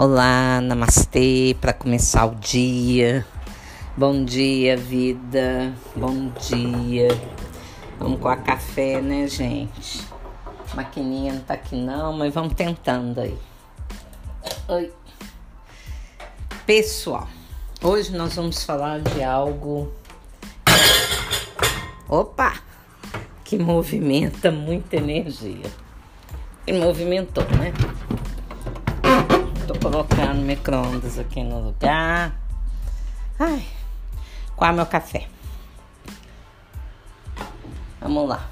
Olá, namastê, para começar o dia. Bom dia, vida. Bom dia. Vamos com a café, né, gente? Maquininha não tá aqui não, mas vamos tentando aí. Oi. Pessoal, hoje nós vamos falar de algo. Opa! Que movimenta muita energia. E movimentou, né? Tô colocando micro-ondas aqui no lugar. Ai, qual é meu café? Vamos lá.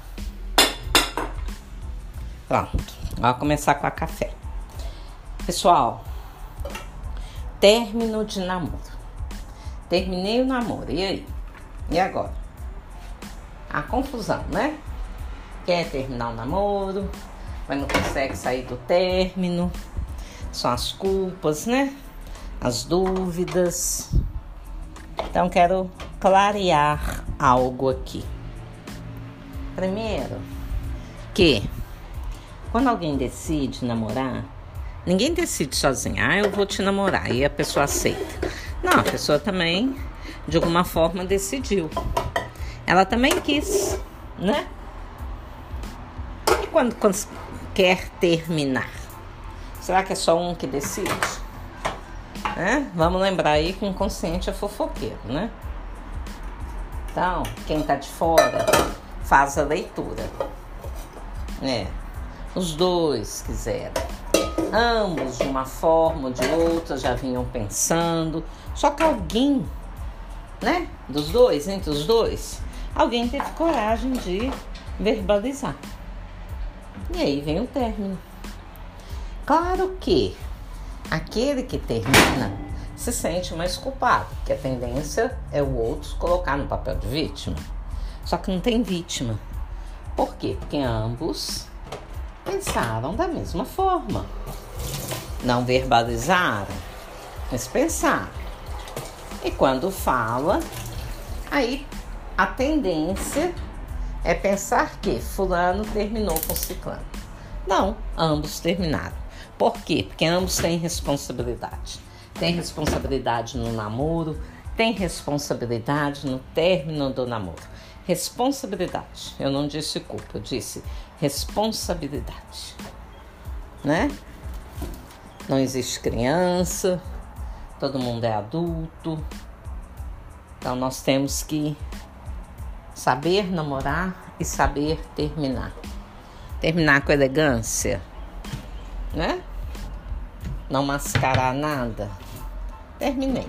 Pronto, vamos começar com a café. Pessoal, término de namoro. Terminei o namoro, e aí? E agora? A confusão, né? Quer terminar o namoro, mas não consegue sair do término são as culpas, né? As dúvidas. Então, quero clarear algo aqui. Primeiro, que quando alguém decide namorar, ninguém decide sozinho, ah, eu vou te namorar, e a pessoa aceita. Não, a pessoa também, de alguma forma, decidiu. Ela também quis, né? E quando, quando quer terminar? Será que é só um que decide? Né? Vamos lembrar aí que o inconsciente é fofoqueiro, né? Então, quem tá de fora faz a leitura. É. Os dois quiseram. Ambos, de uma forma ou de outra, já vinham pensando. Só que alguém, né? Dos dois, entre os dois, alguém teve coragem de verbalizar. E aí vem o término. Claro que aquele que termina se sente mais culpado, porque a tendência é o outro colocar no papel de vítima. Só que não tem vítima. Por quê? Porque ambos pensaram da mesma forma. Não verbalizaram, mas pensaram. E quando fala, aí a tendência é pensar que fulano terminou com ciclano. Não, ambos terminaram. Por quê? Porque ambos têm responsabilidade. Tem responsabilidade no namoro, tem responsabilidade no término do namoro. Responsabilidade. Eu não disse culpa, eu disse responsabilidade. Né? Não existe criança, todo mundo é adulto. Então nós temos que saber namorar e saber terminar. Terminar com elegância né? Não mascarar nada. Terminei.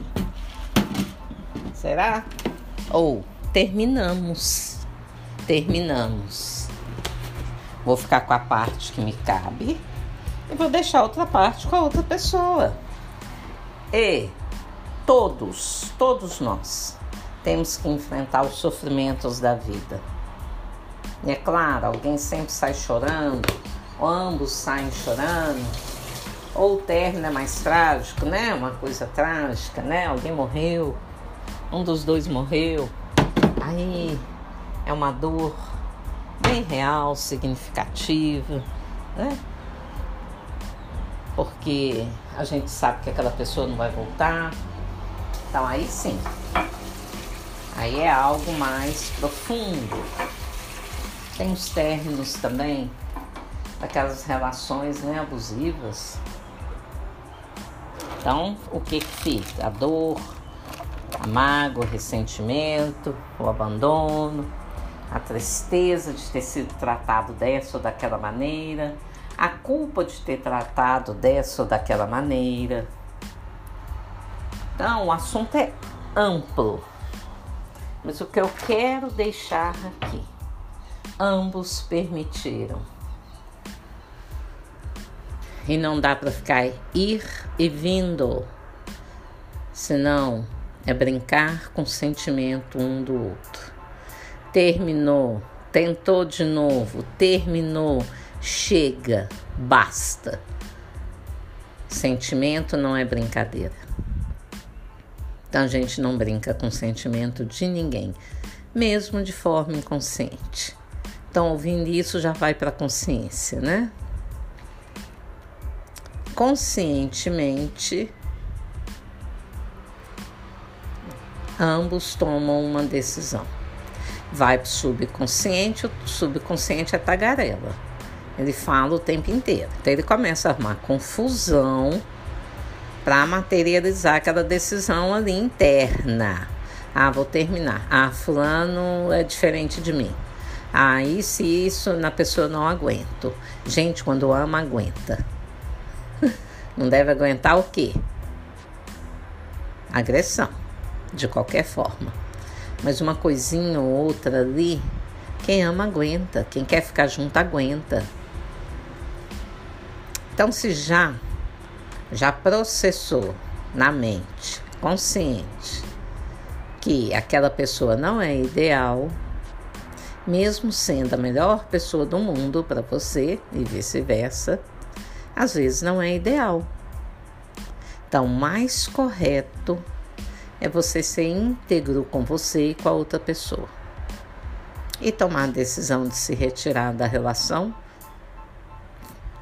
Será? Ou terminamos. Terminamos. Vou ficar com a parte que me cabe e vou deixar outra parte com a outra pessoa. E todos, todos nós temos que enfrentar os sofrimentos da vida. E é claro, alguém sempre sai chorando, ou ambos saem chorando, ou o término é mais trágico, né? Uma coisa trágica, né? Alguém morreu, um dos dois morreu, aí é uma dor bem real, significativa, né? Porque a gente sabe que aquela pessoa não vai voltar. Então aí sim. Aí é algo mais profundo. Tem os términos também daquelas relações né, abusivas. Então, o que, que fica? A dor, a mágoa, o ressentimento, o abandono, a tristeza de ter sido tratado dessa ou daquela maneira, a culpa de ter tratado dessa ou daquela maneira. Então, o assunto é amplo, mas o que eu quero deixar aqui, ambos permitiram e não dá para ficar ir e vindo. Senão é brincar com o sentimento um do outro. Terminou, tentou de novo, terminou, chega, basta. Sentimento não é brincadeira. Então a gente não brinca com sentimento de ninguém, mesmo de forma inconsciente. Então, ouvindo isso, já vai para a consciência, né? Conscientemente ambos tomam uma decisão. Vai para o subconsciente, o subconsciente é tagarela. Ele fala o tempo inteiro. Então ele começa a arrumar confusão para materializar aquela decisão ali interna. Ah, vou terminar. Ah, fulano é diferente de mim. Ah, isso e isso na pessoa não aguento. Gente, quando ama, aguenta. Não deve aguentar o quê? Agressão, de qualquer forma. Mas uma coisinha ou outra ali, quem ama aguenta. Quem quer ficar junto aguenta. Então, se já já processou na mente, consciente, que aquela pessoa não é ideal, mesmo sendo a melhor pessoa do mundo para você e vice-versa, às vezes não é ideal. Então, mais correto é você ser íntegro com você e com a outra pessoa. E tomar a decisão de se retirar da relação,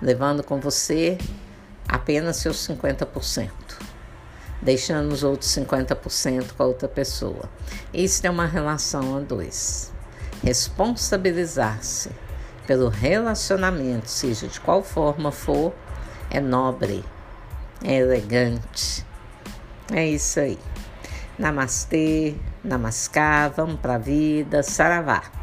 levando com você apenas seus 50%, deixando os outros 50% com a outra pessoa. Isso é uma relação a dois. Responsabilizar-se pelo relacionamento, seja de qual forma for, é nobre, é elegante. É isso aí. Namastê, namaskar, vamos pra vida, saravá.